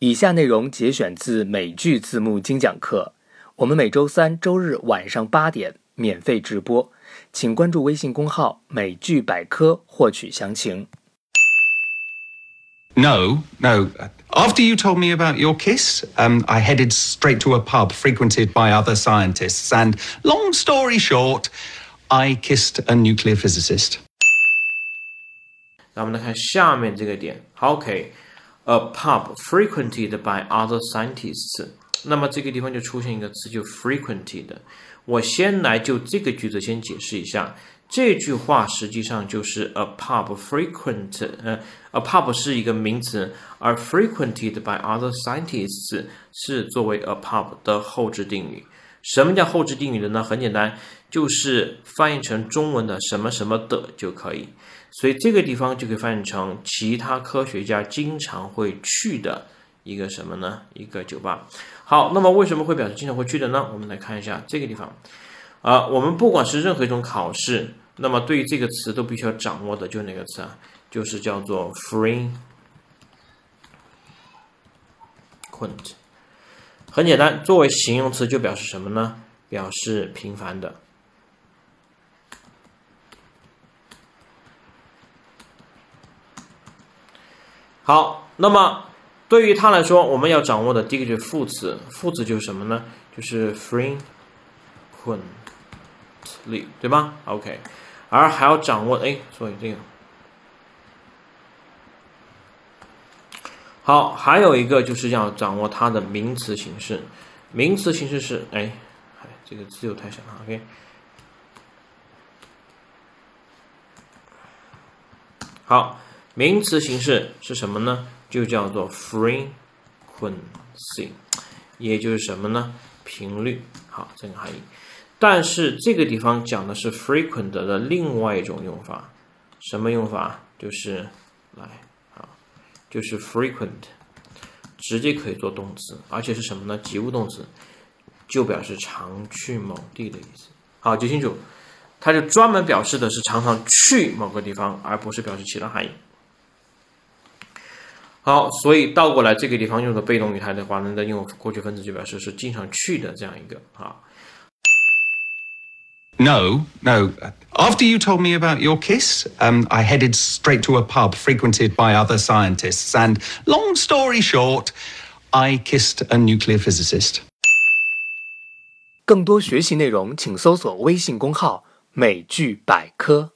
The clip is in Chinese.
以下内容节选自美剧字幕精讲课，我们每周三、周日晚上八点免费直播，请关注微信公号“美剧百科”获取详情。No, no. After you told me about your kiss, um, I headed straight to a pub frequented by other scientists, and long story short, I kissed a nuclear physicist. 那我们来看下面这个点。好 A、pub frequented by other scientists。那么这个地方就出现一个词，就 frequented。我先来就这个句子先解释一下。这句话实际上就是 a pub frequent，呃，a pub 是一个名词，而 frequented by other scientists 是作为 a pub 的后置定语。什么叫后置定语的呢？很简单，就是翻译成中文的什么什么的就可以。所以这个地方就可以翻译成其他科学家经常会去的一个什么呢？一个酒吧。好，那么为什么会表示经常会去的呢？我们来看一下这个地方。啊，我们不管是任何一种考试，那么对于这个词都必须要掌握的，就是哪个词啊？就是叫做 frequent。很简单，作为形容词就表示什么呢？表示频繁的。好，那么对于它来说，我们要掌握的第一个就是副词，副词就是什么呢？就是 frequently，对吧？OK，而还要掌握，哎，所以这个好，还有一个就是要掌握它的名词形式，名词形式是，哎，哎，这个字又太小了，OK。好，名词形式是什么呢？就叫做 frequency，也就是什么呢？频率。好，这个含义。但是这个地方讲的是 frequent 的另外一种用法，什么用法？就是来，就是 frequent，直接可以做动词，而且是什么呢？及物动词，就表示常去某地的意思。好，记清楚。它就专门表示的是常常去某个地方，而不是表示其他含义。好，所以倒过来这个地方用的被动语态的话呢，用过去分词就表示是经常去的这样一个啊。No, no. After you told me about your kiss, um, I headed straight to a pub frequented by other scientists, and long story short, I kissed a nuclear physicist. 更多学习内容，请搜索微信公号“美剧百科”。